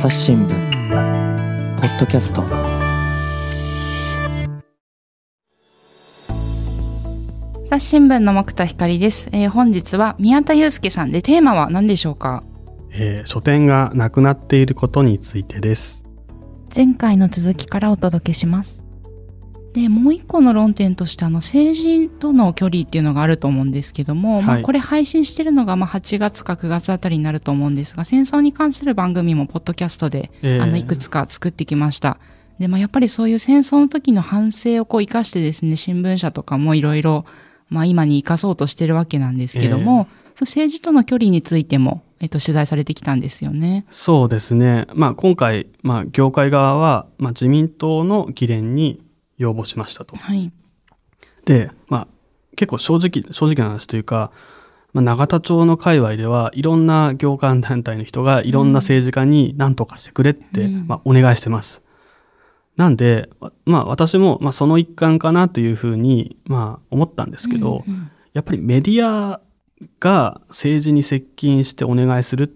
朝日新聞ポッドキャスト。朝日新聞の木田光です、えー本日は宮田祐介さんでテーマは何でしょうか？えー書店がなくなっていることについてです。前回の続きからお届けしますでもう一個の論点としてあの政治との距離っていうのがあると思うんですけども、まあ、はいこれ配信してるのがまあ8月か9月あたりになると思うんですが戦争に関する番組もポッドキャストでえーあのいくつか作ってきました。で、まあ、やっぱりそういう戦争の時の反省をこう生かしてですね、新聞社とかもいろいろ、まあ今に生かそうとしてるわけなんですけども、そう政治との距離についても、えっと、取材されてきたんですよね。そうですね。まあ今回、まあ業界側は、まあ自民党の議連に要望しましたと。はい。で、まあ結構正直、正直な話というか、まあ、永田町の界隈ではいろんな業界団体の人がいろんな政治家に何とかしてくれって、うんまあ、お願いしてます。なんで、まあ私もまあその一環かなというふうにまあ思ったんですけど、うんうんやっぱりメディアが政治に接近してお願いするっ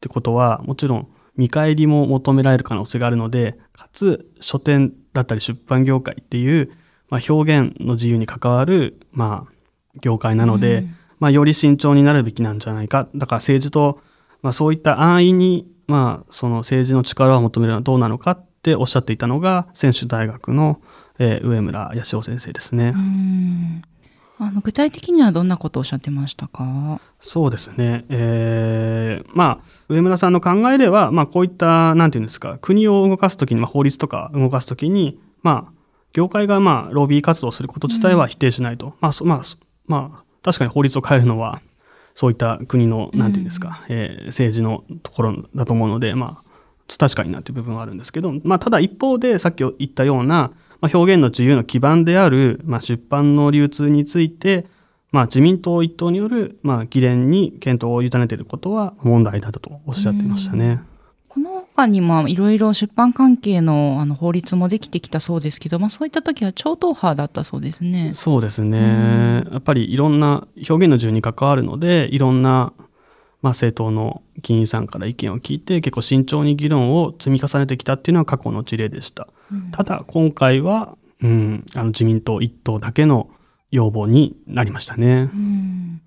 てことは、もちろん見返りも求められる可能性があるので、かつ書店だったり出版業界っていう、まあ、表現の自由に関わる、まあ、業界なので、うんまあ、より慎重になるべきなんじゃないか。だから政治と、まあ、そういった安易に、まあ、その政治の力を求めるのはどうなのかっておっしゃっていたのが、専修大学の、えー上村康夫先生ですね。うんあの具体的にはどんなことをおっしゃってましたか？そうですね。えーまあ、上村さんの考えでは、まあ、こういった、なんていうんですか、国を動かすときに、まあ、法律とか動かすときに、まあ、業界が、まあ、ロビー活動をすること自体は否定しないと。まあ、そまあ、そまあ、確かに法律を変えるのは、そういった国の、なんていうんですか、えー政治のところだと思うので、まあ、確かになという部分はあるんですけど、まあ、ただ一方で、さっき言ったような、まあ、表現の自由の基盤である、まあ、出版の流通について、まあ、自民党一党による、まあ、議連に検討を委ねていることは問題だとおっしゃってましたね。この他にもいろいろ出版関係のあの法律もできてきたそうですけど、まあ、そういった時は超党派だったそうですね。そうですね。やっぱりいろんな表現の自由に関わるので、いろんな、まあ、政党の議員さんから意見を聞いて、結構慎重に議論を積み重ねてきたっていうのは過去の事例でした。うんただ、今回は、うん、あの自民党一党だけの要望になりましたね。うん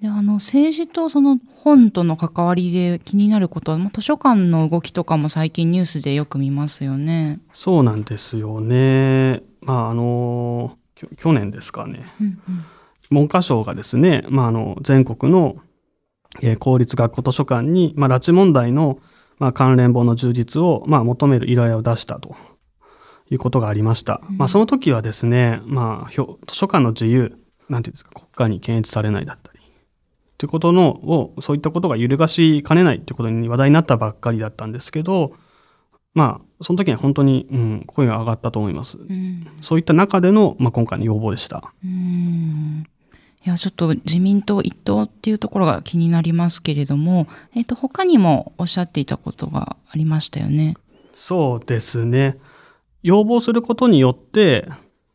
であの政治とその本との関わりで気になることは、まあ図書館の動きとかも最近ニュースでよく見ますよね。そうなんですよね。まあ、あの、去年ですかね。うんうん文科省がですね、まあ、あの全国の、えー公立学校図書館に、まあ、拉致問題の、まあ、関連本の充実を、まあ、求める依頼を出したということがありました。うんまあ、その時はですね、まあ、図書館の自由、なんていうんですか、国家に検閲されないだったり、ということのを、そういったことが揺るがしかねないということに話題になったばっかりだったんですけど、まあ、その時には本当に、うん、声が上がったと思います。うんそういった中での、まあ、今回の要望でした。うんいやちょっと自民党一党っていうところが気になりますけれども、えっと他にもおっしゃっていたことがありましたよね。そうですね。要望することによって、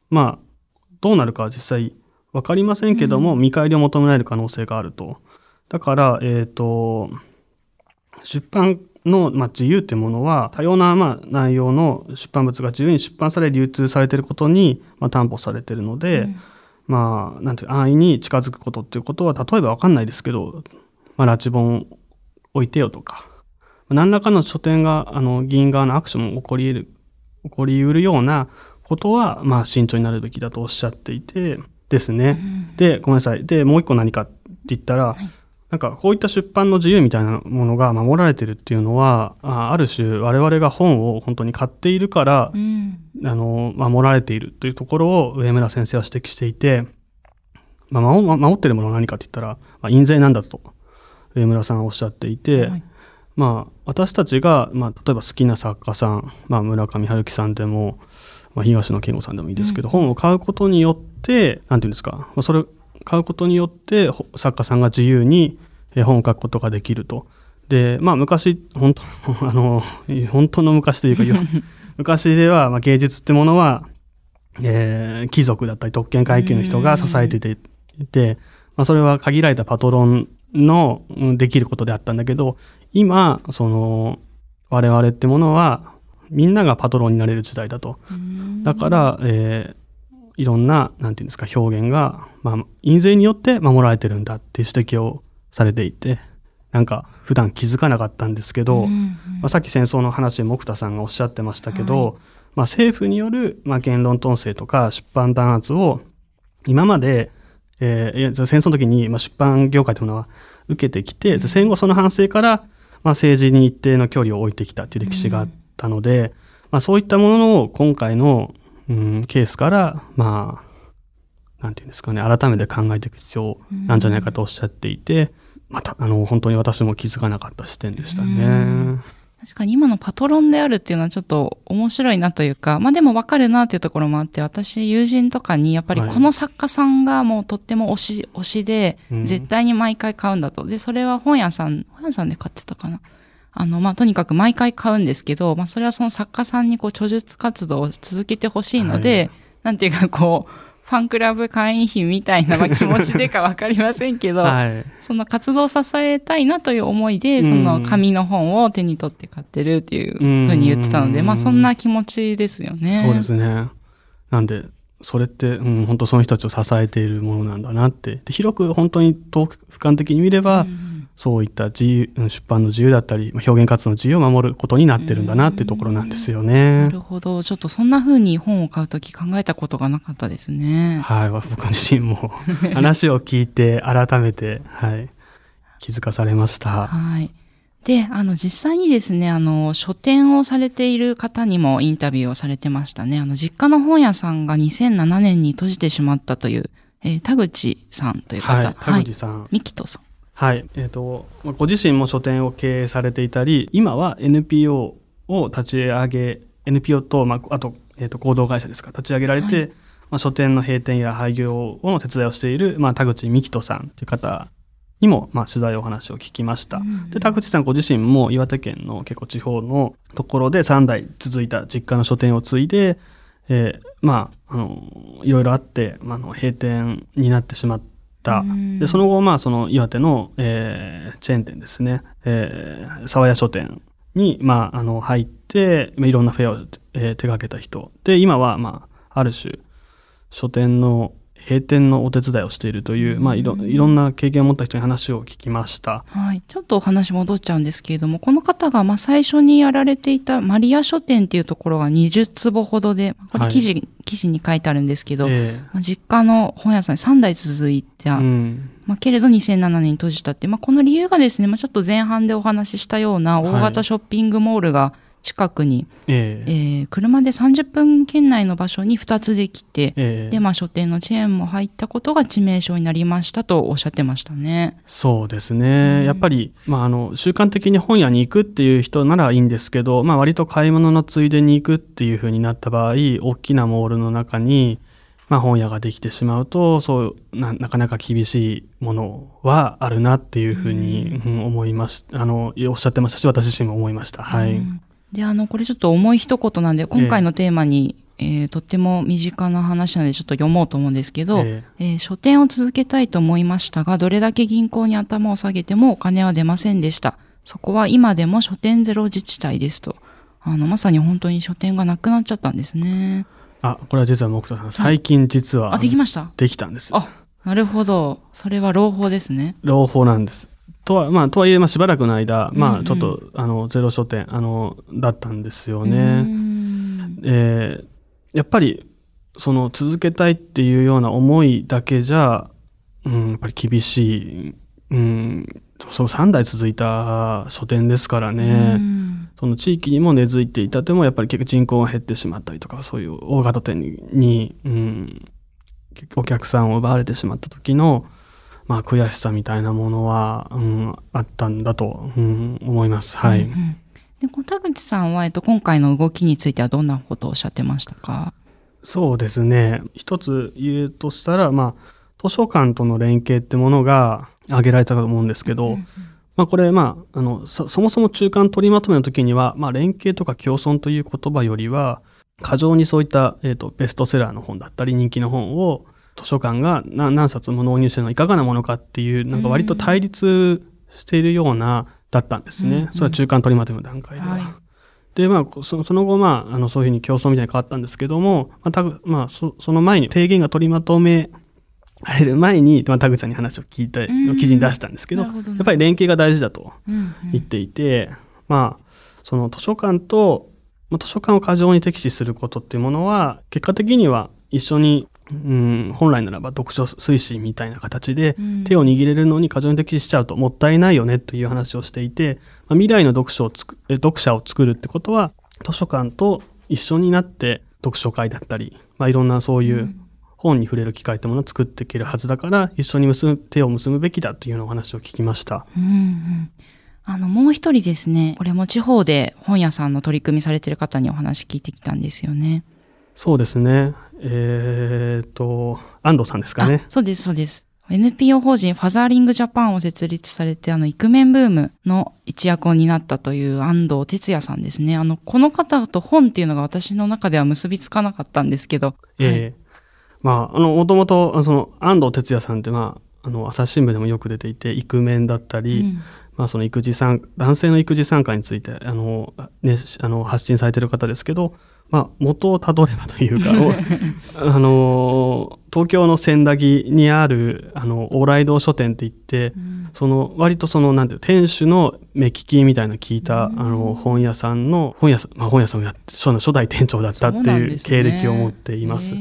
まあ、どうなるかは実際わかりませんけども、見返りを求められる可能性があると。だから、えっ、と、出版の、まあ、自由っていうものは、多様な、まあ、内容の出版物が自由に出版され、流通されていることに、まあ、担保されているので、うん。まあ、なんていう安易に近づくことっていうことは、例えばわかんないですけど、まあ、拉致本置いてよとか、何らかの書店が、あの、議員側のアクションも起こり得る、起こり得るようなことは、まあ、慎重になるべきだとおっしゃっていて、ですね。で、ごめんなさい。で、もう一個何かって言ったら、なんかこういった出版の自由みたいなものが守られてるっていうのは、あある種我々が本を本当に買っているからう、んあの、守られているというところを上村先生は指摘していて、まあ、守守っているものは何かって言ったら、まあ、印税なんだと上村さんはおっしゃっていて、はいまあ、私たちが、まあ、例えば好きな作家さん、まあ、村上春樹さんでも、まあ、東野圭吾さんでもいいですけど、本を買うことによって、なんていうんですか、まあ、それを買うことによって、ほ作家さんが自由にえー本を書くことができると。で、まあ、昔、本当、あの、本当の昔というか、昔では、まあ、芸術ってものは、えー貴族だったり特権階級の人が支えてていて、まあ、それは限られたパトロンのうんできることであったんだけど、今、その、我々ってものはみんながパトロンになれる時代だと。だから、えーいろんな、なんていうんですか、表現が、まあ、印税によって守られてるんだっていう指摘をされていて、なんか普段気づかなかったんですけど、まあ、さっき戦争の話で木田さんがおっしゃってましたけど、はい。まあ、政府による、まあ、言論統制とか出版弾圧を今まで、えー戦争の時に、まあ、出版業界というものは受けてきて、戦後その反省から、まあ、政治に一定の距離を置いてきたという歴史があったので、まあ、そういったものを今回の、うん、ケースから、まあ、なんていうんですかね、改めて考えていく必要なんじゃないかとおっしゃっていて、また、あの、本当に私も気づかなかった視点でしたね。うん確かに今のパトロンであるっていうのはちょっと面白いなというか、まあでもわかるなっていうところもあって、私友人とかにやっぱりはいこの作家さんがもうとっても推し、推しでうん、絶対に毎回買うんだと。で、それは本屋さん、本屋さんで買ってたかな。あの、まあとにかく毎回買うんですけど、まあそれはその作家さんにこう著述活動を続けてほしいので、はいなんていうかこう、ファンクラブ会員費みたいなまあ気持ちでかわかりませんけど、はい。その活動を支えたいなという思いで、うんその紙の本を手に取って買ってるっていうふうに言ってたので、うんまあそんな気持ちですよね。そうですね。なんで、それって、うん、本当その人たちを支えているものなんだなって。で広く本当に遠く俯瞰的に見れば、うんそういった自由、うん出版の自由だったり、まあ表現活動の自由を守ることになってるんだなっていうところなんですよなね。るほど。ちょっとそんな風に本を買うとき考えたことがなかったですね。はい。僕自身も 話を聞いて改めて、はい。気づかされました。はい。で、あの、実際にですね、あの、書店をされている方にもインタビューをされてましたね。あの、実家の本屋さんが2007年に閉じてしまったという、えー田口さんという方。はい。田口さん。ミキトさん。はい。えっ、と、まあご自身も書店を経営されていたり、今は NPO を立ち上げ、NPO と、まあ、あと、えっ、と、合同会社ですか、立ち上げられて、はいまあ、書店の閉店や廃業の手伝いをしている、まあ、田口美希人さんという方にも、まあ、取材お話を聞きました。うんで、田口さんご自身も岩手県の結構地方のところで3代続いた実家の書店を継いで、えーまあ、あの、いろいろあって、まあ、あの閉店になってしまった。うん。で、その後、まあ、その岩手の、えーチェーン店ですね、えー、沢屋書店に、まあ、あの、入って、まあいろんなフェアを、えー手掛けた人。で、今は、まあ、ある種、書店の閉店のお手伝いをしているという、まあ、いろ、いろんな経験を持った人に話を聞きました。はい。ちょっとお話戻っちゃうんですけれども、この方がまあ最初にやられていたマリア書店っていうところが20坪ほどで、これ記事、記事に書いてあるんですけど、えまあ実家の本屋さんに3代続いえた、うん。まあ、けれど2007年に閉じたって、まあ、この理由がですね、まあ、ちょっと前半でお話ししたような大型ショッピングモールが近くに、えええー車で30分圏内の場所に2つできて、ええで、まあ、書店のチェーンも入ったことが致命傷になりましたとおっしゃってましたね。そうですね。うんやっぱり、まあ、あの、習慣的に本屋に行くっていう人ならいいんですけど、まあ、割と買い物のついでに行くっていう風になった場合、大きなモールの中に、まあ、本屋ができてしまうと、そうな、なかなか厳しいものはあるなっていう風に、うん思いました。あの、おっしゃってましたし、私自身も思いました。はい。うんで、あの、これちょっと重い一言なんで、今回のテーマに、えーとっても身近な話なのでちょっと読もうと思うんですけど、ええー書店を続けたいと思いましたが、どれだけ銀行に頭を下げてもお金は出ませんでした。そこは今でも書店ゼロ自治体ですと。あの、まさに本当に書店がなくなっちゃったんですね。あ、これは実は木田さん、最近実は、あ、できましたできたんです。あ、なるほど。それは朗報ですね。朗報なんです。とは、まあ、とはいえ、まあ、しばらくの間、うんうんまあ、ちょっと、あの、ゼロ書店、あの、だったんですよね。んえーやっぱり、その、続けたいっていうような思いだけじゃ、うん、やっぱり厳しい、うん、その3代続いた書店ですからうね。んその地域にも根付いていたても、やっぱり結構人口が減ってしまったりとか、そういう大型店に、にうん、お客さんを奪われてしまった時の、まあ、悔しさみたいなものは、うん、あったんだと、うん、思います。はい。うんうんで、田口さんは、えっと、今回の動きについてはどんなことをおっしゃってましたか？そうですね。一つ言うとしたら、まあ、図書館との連携ってものが挙げられたと思うんですけど、まあこれ、まあ、あの、そそもそも中間取りまとめの時には、まあ連携とか共存という言葉よりは、過剰にそういった、えっ、と、ベストセラーの本だったり人気の本を図書館が何何冊も納入してるのはいかがなものかっていう、なんか割と対立しているような、だったんですね。うん。うんそれは中間取りまとめの段階では。はい。で、まあ、そその後、まあ、あの、そういうふうに競争みたいに変わったんですけども、まあ、たぐまあ、そその前に提言が取りまとめられる前に、まあ、田口さんに話を聞いて、うん。記事に出したんですけど、やっぱり連携が大事だとうんうん。言っていて、まあ、その図書館と、まあ図書館を過剰に敵視することっていうものは、結果的には一緒に、うん、本来ならば読書推進みたいな形でうん手を握れるのに過剰に敵視しちゃうともったいないよねという話をしていて、まあ、未来の読書をつくえ読者を作るってことは図書館と一緒になって読書会だったり、まあ、いろんなそういう本に触れる機会ってものを作っていけるはずだから一緒に結ぶ手を結ぶべきだというようなお話を聞きました。うんうんあの、もう一人ですね、これも地方で本屋さんの取り組みされてる方にお話聞いてきたんですよね。そうですね。えーっと、安藤さんですかねあ。そうです、そうです。NPO 法人ファザーリングジャパンを設立されて、あの、イクメンブームの一役を担ったという安藤哲也さんですね。あの、この方と本っていうのが私の中では結びつかなかったんですけど。ええまあ、あの、もともと、その、安藤哲也さんって、まあ、あの、朝日新聞でもよく出ていて、イクメンだったり、うんまあ、その育児参、男性の育児参加について、あの、ね、あの、発信されている方ですけど、まあ、元をたどればというか、お あの、東京の千駄木にある、あの、往来堂書店って言って、うん。その、割とその、なんていうの店主の目利きみたいなの聞いた、うん。あの、本屋さんの、本屋さん、まあ、本屋さんをやって、初初代店長だったっていう経歴を持っています。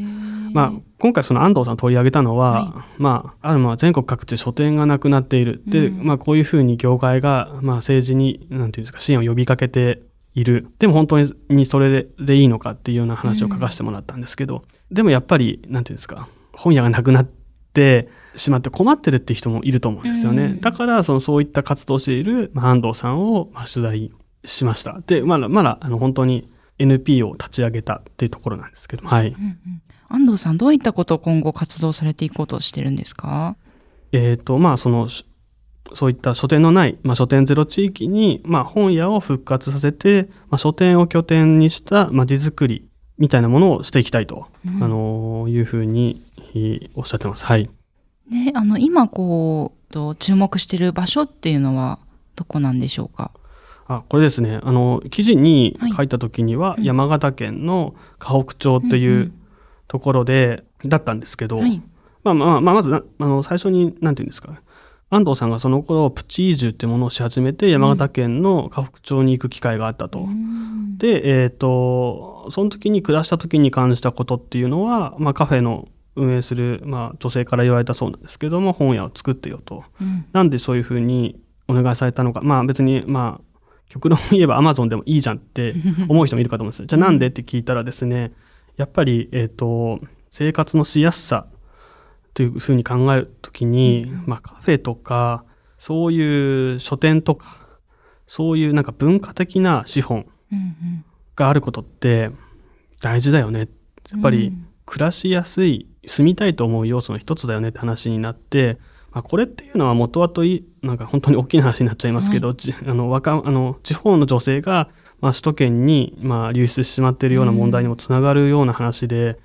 まあ、今回その安藤さん取り上げたのは、はまあ、あるまあ全国各地書店がなくなっている。で、うん。まあこういうふうに業界が、まあ政治に、なんていうんですか、支援を呼びかけている。でも本当にそれででいいのかっていうような話を書かせてもらったんですけど、でもやっぱり、なんていうんですか、本屋がなくなってしまって困ってるって人もいると思うんですよね。うんだから、そのそういった活動をしている、まあ、安藤さんを、まあ、取材しました。で、まだ、まだ、あの、本当に NP を立ち上げたっていうところなんですけども、はい。うんうん安藤さん、どういったことを今後活動されていこうとしてるんですか？えっ、と、まあ、その、しそういった書店のない、まあ、書店ゼロ地域に、まあ、本屋を復活させて、まあ、書店を拠点にした、まあ、地作りみたいなものをしていきたいと、うんあのいうふうにえーおっしゃってます。はい。で、あの、今こう、と注目してる場所っていうのはどこなんでしょうか？あ、これですね。あの、記事にはい書いた時には、うん山形県の河北町ってうんいううんところで、だったんですけど、はい。まあまあ、まあ、まずな、あの、最初に、なんていうんですか？安藤さんがその頃、プチ移住ってものをし始めて、山形県の河北町に行く機会があったと。うんで、えっ、と、その時に下した時に感じたことっていうのは、まあカフェの運営する、まあ女性から言われたそうなんですけども、本屋を作ってよと。うんなんでそういうふうにお願いされたのか。まあ別に、まあ、極論言えば Amazon でもいいじゃんって 思う人もいるかと思うんですよ。じゃあなんでって聞いたらですね、やっぱり、えっ、と、生活のしやすさというふうに考えるときに、まあカフェとか、そういう書店とか、そういうなんか文化的な資本うんうんがあることって大事だよね。やっぱりうん。暮らしやすい、住みたいと思う要素の一つだよねって話になって、まあ、これっていうのは元々いなんか本当に大きな話になっちゃいますけど、じあの若あの地方の女性が、まあ、首都圏に、まあ、流出してしまっているような問題にもつながるような話で、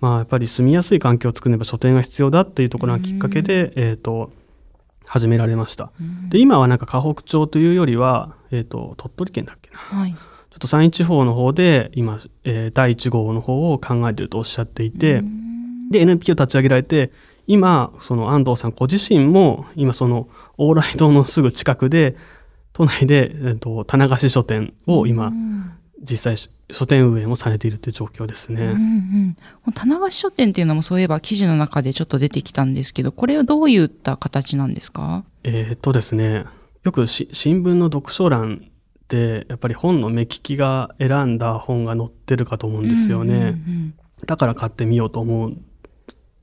まあ、やっぱり住みやすい環境を作れば書店が必要だっていうところがきっかけで、えっ、と、始められました。うんで、今はなんか河北町というよりは、えっ、と、鳥取県だっけな。はい。ちょっと山陰地方の方で今、えー第1号の方を考えているとおっしゃっていて、うんで、NPO 立ち上げられて、今、その安藤さんご自身も、今その、往来堂のすぐ近くで、都内で、えっと、棚貸し書店をう今、ん実際書店運営もされているという状況ですね。うんうん、棚貸し書店っていうのもそういえば記事の中でちょっと出てきたんですけど、これはどういった形なんですか？えーっとですね、よくし新聞の読書欄って、やっぱり本の目利きが選んだ本が載ってるかと思うんですよね。うんうんだから買ってみようと思う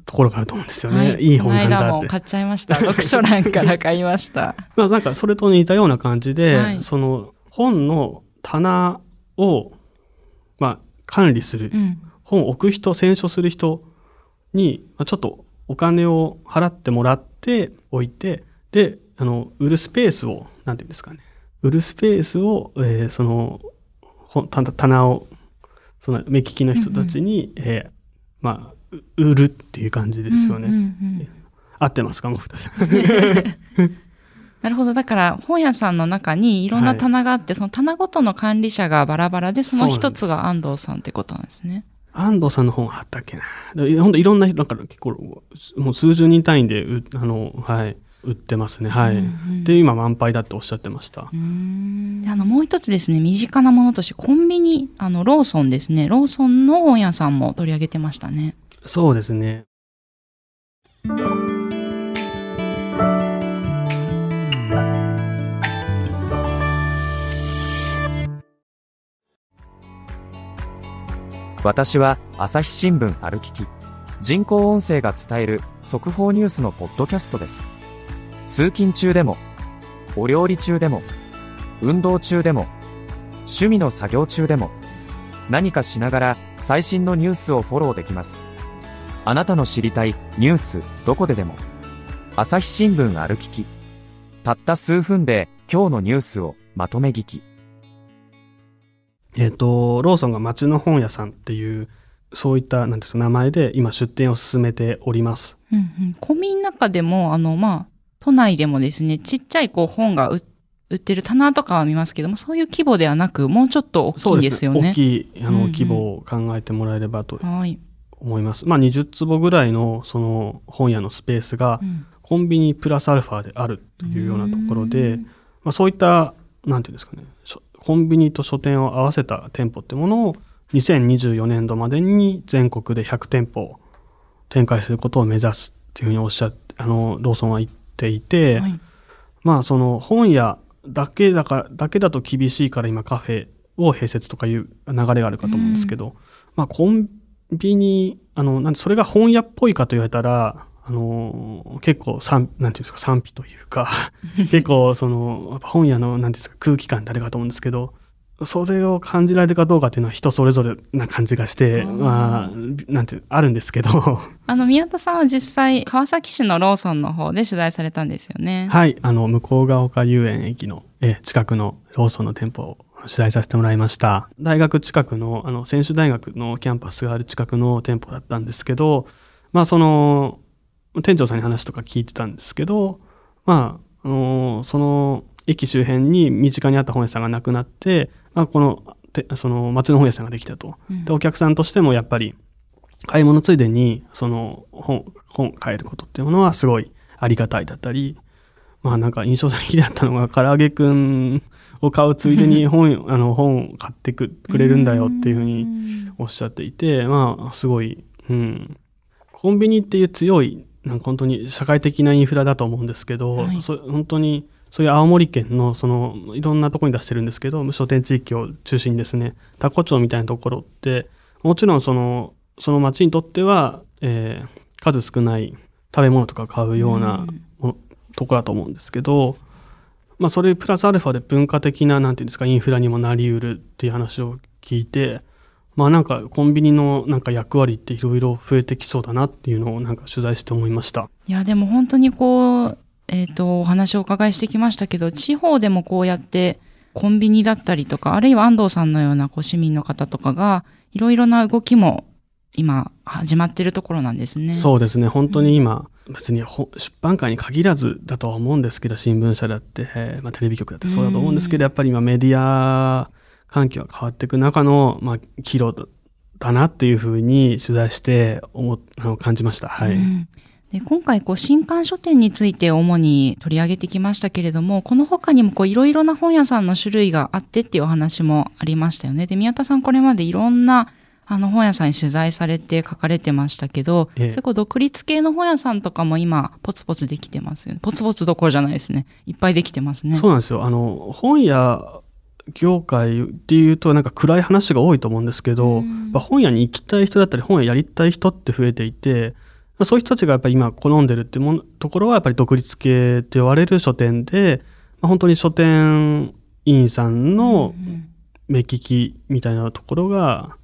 ところがあると思うんですようんね。はいい、い本なんだって。も買っちゃいました。読書欄から買いました。まあなんかそれと似たような感じで、はいその本の棚を、まあ、管理する、うん。本を置く人、選書する人に、まあ、ちょっとお金を払ってもらって置いて、で、あの、売るスペースを、なんていうんですかね。売るスペースを、えーその、本棚棚を、その目利きの人たちに、えーまあ、う売るっていう感じですよね。うんうんうん合ってますか、もふたさん。なるほど。だから本屋さんの中にいろんな棚があって、その棚ごとの管理者がバラバラで、その一つが安藤さんってことなんですね。安藤さんの本あったっけな。でほんといろんな、なんか結構、もう数十人単位でう、あの、はい、売ってますね。はい。うんうんで、今満杯だっておっしゃってました。あの、もう一つですね、身近なものとして、コンビニ、あの、ローソンですね。ローソンの本屋さんも取り上げてましたね。そうですね。私は朝日新聞歩きき。人工音声が伝える速報ニュースのポッドキャストです。通勤中でもお料理中でも運動中でも趣味の作業中でも何かしながら最新のニュースをフォローできます。あなたの知りたいニュースどこででも。朝日新聞歩きき。たった数分で今日のニュースをまとめ聞き。えっ、と、ローソンが町の本屋さんっていう、そういった、なんですか、名前で今出店を進めております。うんうん。コンビニの中でも、あの、まあ、都内でもですね、ちっちゃいこう本が売売ってる棚とかは見ますけども、そういう規模ではなく、もうちょっと大きいんですよね。大きい、あの、うんうん規模を考えてもらえればとはい。思います。まあ、20坪ぐらいの、その、本屋のスペースがう、んコンビニプラスアルファであるというようなところうでん、まあ、そういった、なんていうんですかね、コンビニと書店を合わせた店舗ってものを、2024年度までに全国で100店舗展開することを目指すっていうふうにおっしゃって、あの、ローソンは言っていて、はい。まあその本屋だけだから、だけだと厳しいから今カフェを併設とかいう流れがあるかと思うんですけど、まあコンビニ、あの、なんでそれが本屋っぽいかと言われたら、あの、結構賛、なんていうんですか、賛否というか、結構その、本屋の、なんですか、空気感ってあるかと思うんですけど、それを感じられるかどうかっていうのは人それぞれな感じがして、うんまあ、なんていう、あるんですけど、あの、宮田さんは実際、川崎市のローソンの方で取材されたんですよね。はい、あの、向こうが丘遊園駅のえ近くのローソンの店舗を取材させてもらいました。大学近くの、あの、選手大学のキャンパスがある近くの店舗だったんですけど、まあ、その、店長さんに話とか聞いてたんですけど、まあ、あのその、駅周辺に身近にあった本屋さんがなくなって、まあ、この、てその、町の本屋さんができたと。うんで、お客さんとしてもやっぱり、買い物ついでに、その、本、本買えることっていうものはすごいありがたいだったり、まあなんか印象的だったのが、唐揚げくんを買うついでに 本、あの、本を買ってくくれるんだよっていうふうにおっしゃっていて、まあすごい、うん。コンビニっていう強い、なんか本当に社会的なインフラだと思うんですけど、はい。そ本当に、そういう青森県の、その、いろんなところに出してるんですけど、無書店地域を中心にですね、タコ町みたいなところって、もちろんその、その町にとっては、えー数少ない食べ物とか買うようなものところだと思うんですけど、まあそれプラスアルファで文化的な、なんていうんですか、インフラにもなりうるっていう話を聞いて、まあなんかコンビニのなんか役割っていろいろ増えてきそうだなっていうのをなんか取材して思いました。いや、でも本当にこう、えっ、と、お話をお伺いしてきましたけど、地方でもこうやって、コンビニだったりとか、あるいは安藤さんのようなこう市民の方とかが、いろいろな動きも今始まってるところなんですね。そうですね、本当に今、別にほ出版界に限らずだとは思うんですけど、新聞社だって、えーまあ、テレビ局だってそうだと思うんですけど、やっぱり今メディア環境が変わっていく中の、まあ、岐路だだなっていうふうに取材して思っあの感じました。はい。うんで今回こう新刊書店について主に取り上げてきましたけれどもこの他にもこういろいろな本屋さんの種類があってっていうお話もありましたよね。で宮田さんこれまでいろんなあの本屋さんに取材されて書かれてましたけど、ええそれこう独立系の本屋さんとかも今ポツポツできてますよね。ポツポツどころじゃないですね。いっぱいできてますね。そうなんですよ。あの、本屋業界っていうとなんか暗い話が多いと思うんですけど、うん。やっぱ本屋に行きたい人だったり本屋やりたい人って増えていて、そういう人たちがやっぱり今好んでるってものところはやっぱり独立系って言われる書店で、まあ、本当に書店員さんのうん目利きみたいなところが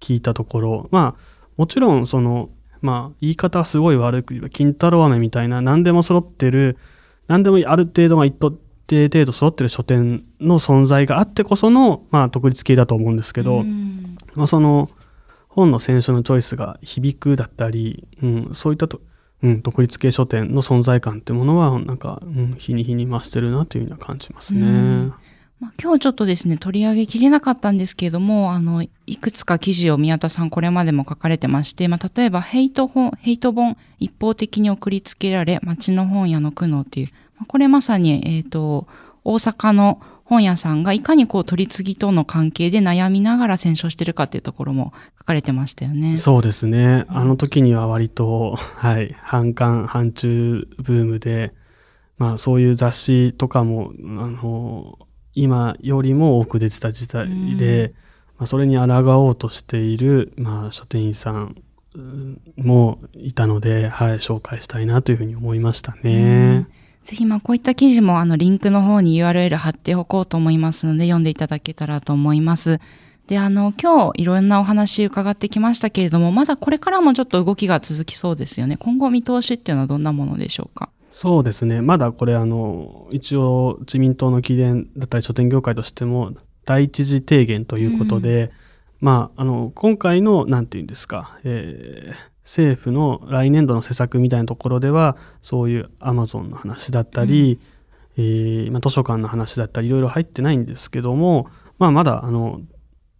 聞いたところ、まあもちろんその、まあ言い方はすごい悪く言えば金太郎飴みたいな何でも揃ってる、何でもある程度が一定程度揃ってる書店の存在があってこその、まあ独立系だと思うんですけど、うんまあその本の選書のチョイスが響くだったり、うん、そういったとうん、独立系書店の存在感ってものは、なんか、うん、日に日に増してるなというふうには感じますね。うんまあ、今日ちょっとですね、取り上げきれなかったんですけれども、あの、いくつか記事を宮田さんこれまでも書かれてまして、まあ、例えばヘイト本、ヘイト本、一方的に送りつけられ、町の本屋の苦悩っていう、まあ、これまさに、えっ、と、大阪の本屋さんがいかにこう取り次ぎとの関係で悩みながら戦勝してるかっていうところも書かれてましたよね。そうですね。あの時には割と、はい、反韓、反中ブームで、まあそういう雑誌とかも、あの、今よりも多く出てた時代で、うんまあ、それに抗おうとしている、まあ、書店員さんうんもいたので、はい、紹介したいなというふうに思いましたね。ぜひまあこういった記事もあのリンクの方に URL 貼っておこうと思いますので読んでいただけたらと思います。で、あの今日いろんなお話伺ってきましたけれども、まだこれからもちょっと動きが続きそうですよね。今後見通しっていうのはどんなものでしょうか？そうですね。まだこれあの、一応自民党の議連だったり書店業界としても第一次提言ということで、まあ、あの、今回の、なんていうんですか、えー政府の来年度の施策みたいなところでは、そういうアマゾンの話だったり、えーまあ、図書館の話だったり、いろいろ入ってないんですけども、まあ、まだ、あの、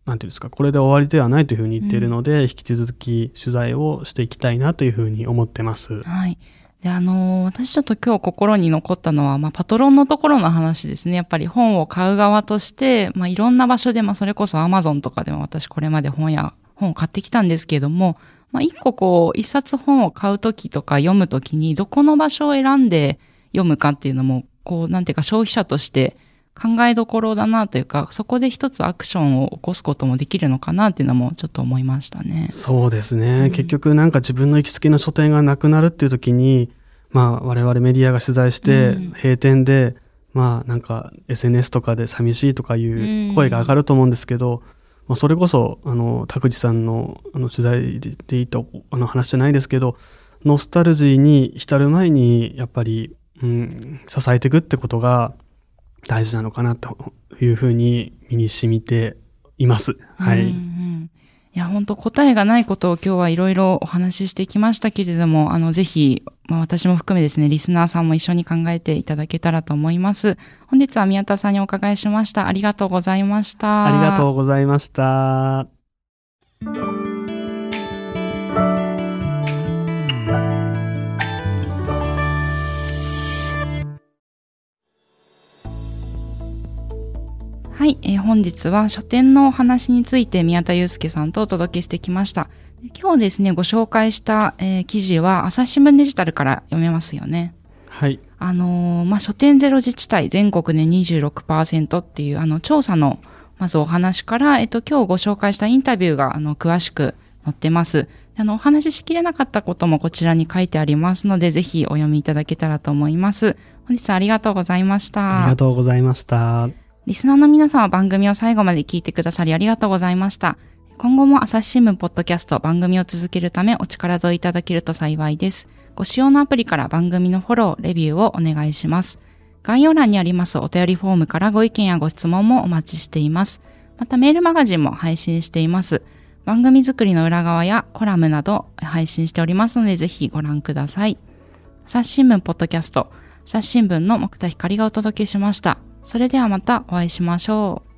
なんていうんですか、これで終わりではないというふうに言っているので、引き続き取材をしていきたいなというふうに思ってます。はい。で、あのー私ちょっと今日心に残ったのは、まあ、パトロンのところの話ですね。やっぱり本を買う側として、まあ、いろんな場所で、まあ、それこそ Amazon とかでも私これまで本や、本を買ってきたんですけれども、まあ、一個こう、一冊本を買うときとか読むときに、どこの場所を選んで読むかっていうのも、こう、なんていうか消費者として考えどころだなというか、そこで一つアクションを起こすこともできるのかなっていうのもちょっと思いましたね。そうですね、うん結局なんか自分の行きつけの書店がなくなるっていう時に、まあ我々メディアが取材してうん。閉店で、まあなんか SNS とかで寂しいとかいう声が上がると思うんですけど、まあ、それこそあの拓司さんのあの取材ででいたあの話じゃないですけどノスタルジーに浸る前にやっぱり、うん、支えていくってことが大事なのかなというふうに身に染みています。はい。うんうんいや、本当答えがないことを今日はいろいろお話ししてきましたけれども、あの、ぜひ、まあ、私も含めですね、リスナーさんも一緒に考えていただけたらと思います。本日は宮田さんにお伺いしました。ありがとうございました。ありがとうございました。えー本日は書店のお話について宮田祐介さんとお届けしてきました。で今日ですね、ご紹介した、えー記事は朝日新聞デジタルから読めますよね。はい。あのーまあ、書店ゼロ自治体全国で26%っていうあの調査のまずお話から、えっと、今日ご紹介したインタビューがあの詳しく載ってます。あの、お話ししきれなかったこともこちらに書いてありますので、ぜひお読みいただけたらと思います。本日はありがとうございました。ありがとうございました。リスナーの皆さんは番組を最後まで聞いてくださりありがとうございました。今後も朝日新聞ポッドキャスト番組を続けるためお力添えいただけると幸いです。ご使用のアプリから番組のフォロー、レビューをお願いします。概要欄にありますお便りフォームからご意見やご質問もお待ちしています。またメールマガジンも配信しています。番組作りの裏側やコラムなど配信しておりますのでぜひご覧ください。朝日新聞ポッドキャスト、朝日新聞の木田光がお届けしました。それではまたお会いしましょう。